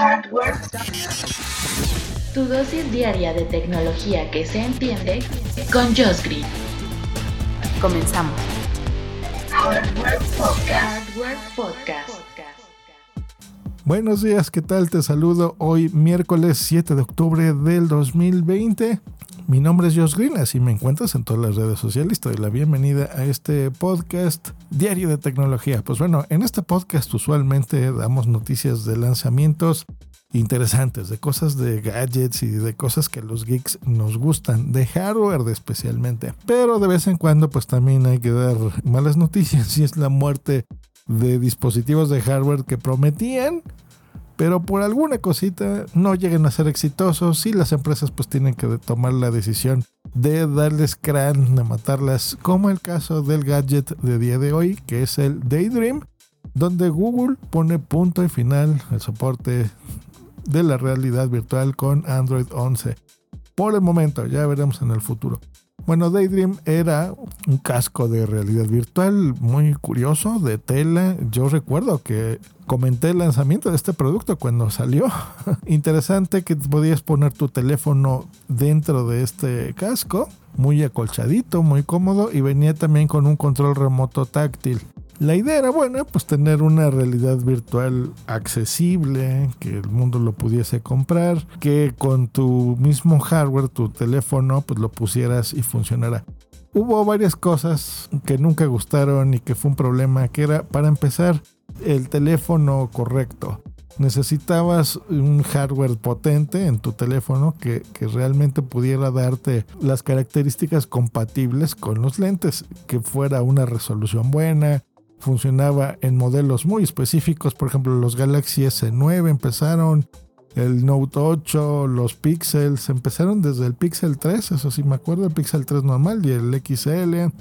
Hardware. Tu dosis diaria de tecnología que se entiende con Josh Green. Comenzamos. Hardware Podcast. Hardware Podcast. Buenos días, ¿qué tal? Te saludo hoy miércoles 7 de octubre del 2020. Mi nombre es Josh Green, así me encuentras en todas las redes sociales. Te doy la bienvenida a este podcast diario de tecnología. Pues bueno, en este podcast usualmente damos noticias de lanzamientos interesantes, de cosas de gadgets y de cosas que los geeks nos gustan, de hardware especialmente. Pero de vez en cuando pues también hay que dar malas noticias y es la muerte de dispositivos de hardware que prometían pero por alguna cosita no lleguen a ser exitosos y las empresas pues tienen que tomar la decisión de darles crán, de matarlas, como el caso del gadget de día de hoy, que es el Daydream, donde Google pone punto y final al soporte de la realidad virtual con Android 11. Por el momento, ya veremos en el futuro. Bueno, Daydream era un casco de realidad virtual muy curioso, de tela. Yo recuerdo que comenté el lanzamiento de este producto cuando salió. Interesante que podías poner tu teléfono dentro de este casco, muy acolchadito, muy cómodo y venía también con un control remoto táctil. La idea era buena, pues tener una realidad virtual accesible, que el mundo lo pudiese comprar, que con tu mismo hardware, tu teléfono, pues lo pusieras y funcionara. Hubo varias cosas que nunca gustaron y que fue un problema, que era, para empezar, el teléfono correcto. Necesitabas un hardware potente en tu teléfono que, que, realmente pudiera darte las características compatibles con los lentes, que fuera una resolución buena, funcionaba en modelos muy específicos, por ejemplo los Galaxy S9 empezaron, el Note 8, los Pixels, empezaron desde el Pixel 3, eso sí me acuerdo, el Pixel 3 normal y el XL.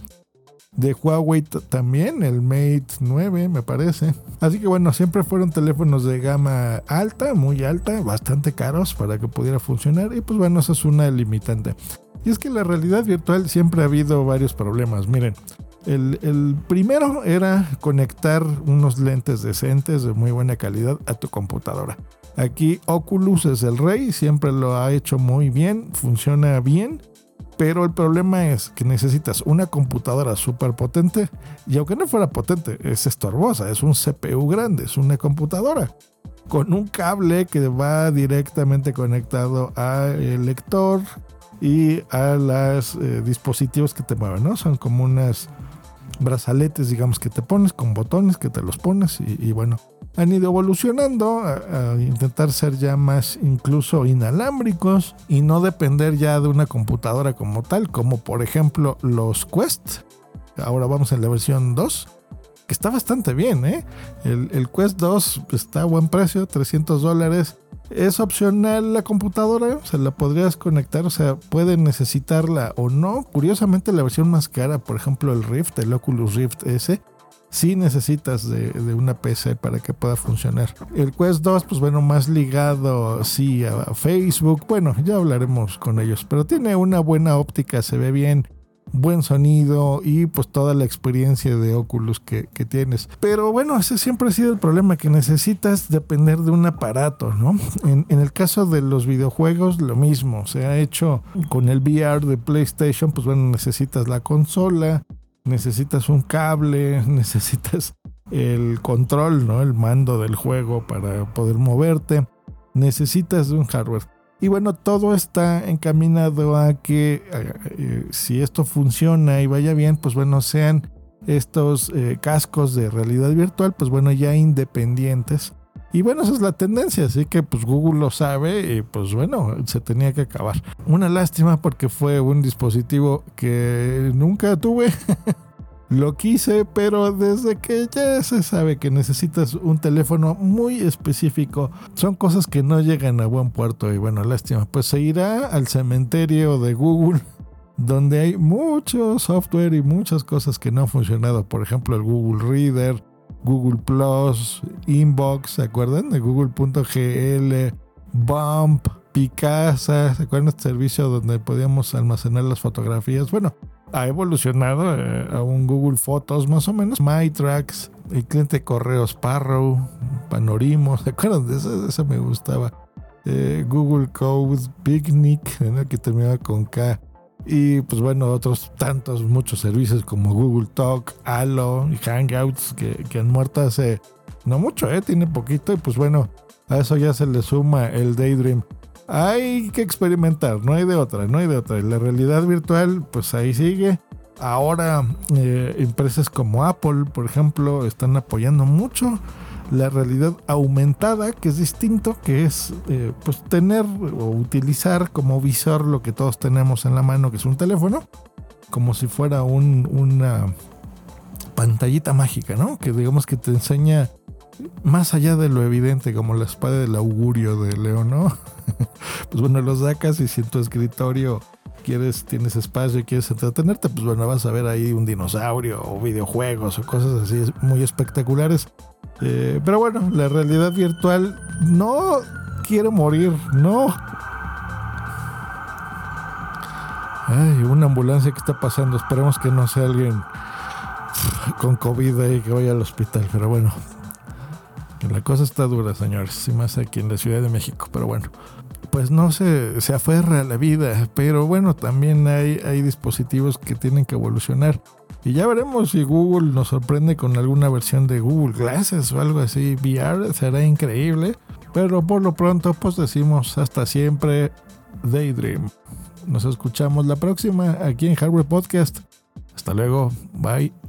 De Huawei también, el Mate 9 me parece. Así que bueno, siempre fueron teléfonos de gama alta, muy alta, bastante caros para que pudiera funcionar. Y pues bueno, eso es una limitante. Y es que la realidad virtual siempre ha habido varios problemas. Miren, el, primero era conectar unos lentes decentes de muy buena calidad a tu computadora. Aquí Oculus es el rey, siempre lo ha hecho muy bien, funciona bien, pero el problema es que necesitas una computadora súper potente y aunque no fuera potente, es estorbosa, es un CPU grande, es una computadora con un cable que va directamente conectado al lector y a los eh, dispositivos que te mueven, ¿no? Son como unas brazaletes, digamos, que te pones con botones, que te los pones y, bueno, han ido evolucionando a, intentar ser ya más incluso inalámbricos y no depender ya de una computadora como tal, como por ejemplo los Quest. Ahora vamos en la versión 2, que está bastante bien, ¿eh? El, el Quest 2 está a buen precio, 300 dólares es opcional la computadora, se la podrías conectar, o sea, pueden necesitarla o no. Curiosamente, la versión más cara, por ejemplo, el Rift, el Oculus Rift S, sí necesitas de, una PC para que pueda funcionar. El Quest 2, pues bueno, más ligado, sí, a Facebook. Bueno, ya hablaremos con ellos, pero tiene una buena óptica, se ve bien buen sonido y pues toda la experiencia de Oculus que, tienes. Pero bueno, ese siempre ha sido el problema, que necesitas depender de un aparato, ¿no? En, en, el caso de los videojuegos, lo mismo. Se ha hecho con el VR de PlayStation, pues bueno, necesitas la consola, necesitas un cable, necesitas el control, ¿no? El mando del juego para poder moverte. Necesitas un hardware. Y bueno, todo está encaminado a que eh, eh, si esto funciona y vaya bien, pues bueno, sean estos eh, cascos de realidad virtual, pues bueno, ya independientes. Y bueno, esa es la tendencia, así que pues Google lo sabe y pues bueno, se tenía que acabar. Una lástima porque fue un dispositivo que nunca tuve. lo quise, pero desde que ya se sabe que necesitas un teléfono muy específico, son cosas que no llegan a buen puerto y bueno, lástima, pues se irá al cementerio de Google donde hay mucho software y muchas cosas que no han funcionado, por ejemplo el Google Reader, Google Plus, Inbox, ¿se acuerdan? De Google.gl, Bump, Picasa, ¿se acuerdan este servicio donde podíamos almacenar las fotografías? Bueno, ha evolucionado eh, a un Google Fotos más o menos, MyTracks, el cliente correos Parrow, Panorimo, ¿se acuerdan de eso? Eso me gustaba. Eh, Google Code, Picnic, que terminaba con K. Y pues bueno, otros tantos, muchos servicios como Google Talk, Allo y Hangouts que, que han muerto hace no mucho, ¿eh? tiene poquito. Y pues bueno, a eso ya se le suma el Daydream hay que experimentar, no hay de otra, no hay de otra. La realidad virtual, pues ahí sigue. Ahora, eh, empresas como Apple, por ejemplo, están apoyando mucho la realidad aumentada, que es distinto, que es eh, pues tener o utilizar como visor lo que todos tenemos en la mano, que es un teléfono, como si fuera una pantallita mágica, ¿no? Que digamos que te enseña más allá de lo evidente, como la espada del augurio de León, ¿no? pues bueno, lo sacas y si en tu escritorio quieres, tienes espacio y quieres entretenerte, pues bueno, vas a ver ahí un dinosaurio o videojuegos o cosas así muy espectaculares. Eh, pero bueno, la realidad virtual no quiere morir, no. Ay, una ambulancia que está pasando. Esperemos que no sea alguien con COVID y que vaya al hospital. Pero bueno, la cosa está dura, señores, y más aquí en la Ciudad de México, pero bueno, pues no se, se aferra a la vida, pero bueno, también hay, hay dispositivos que tienen que evolucionar. Y ya veremos si Google nos sorprende con alguna versión de Google Glasses o algo así, VR, será increíble. Pero por lo pronto, pues decimos hasta siempre, Daydream. Nos escuchamos la próxima aquí en Hardware Podcast. Hasta luego, bye.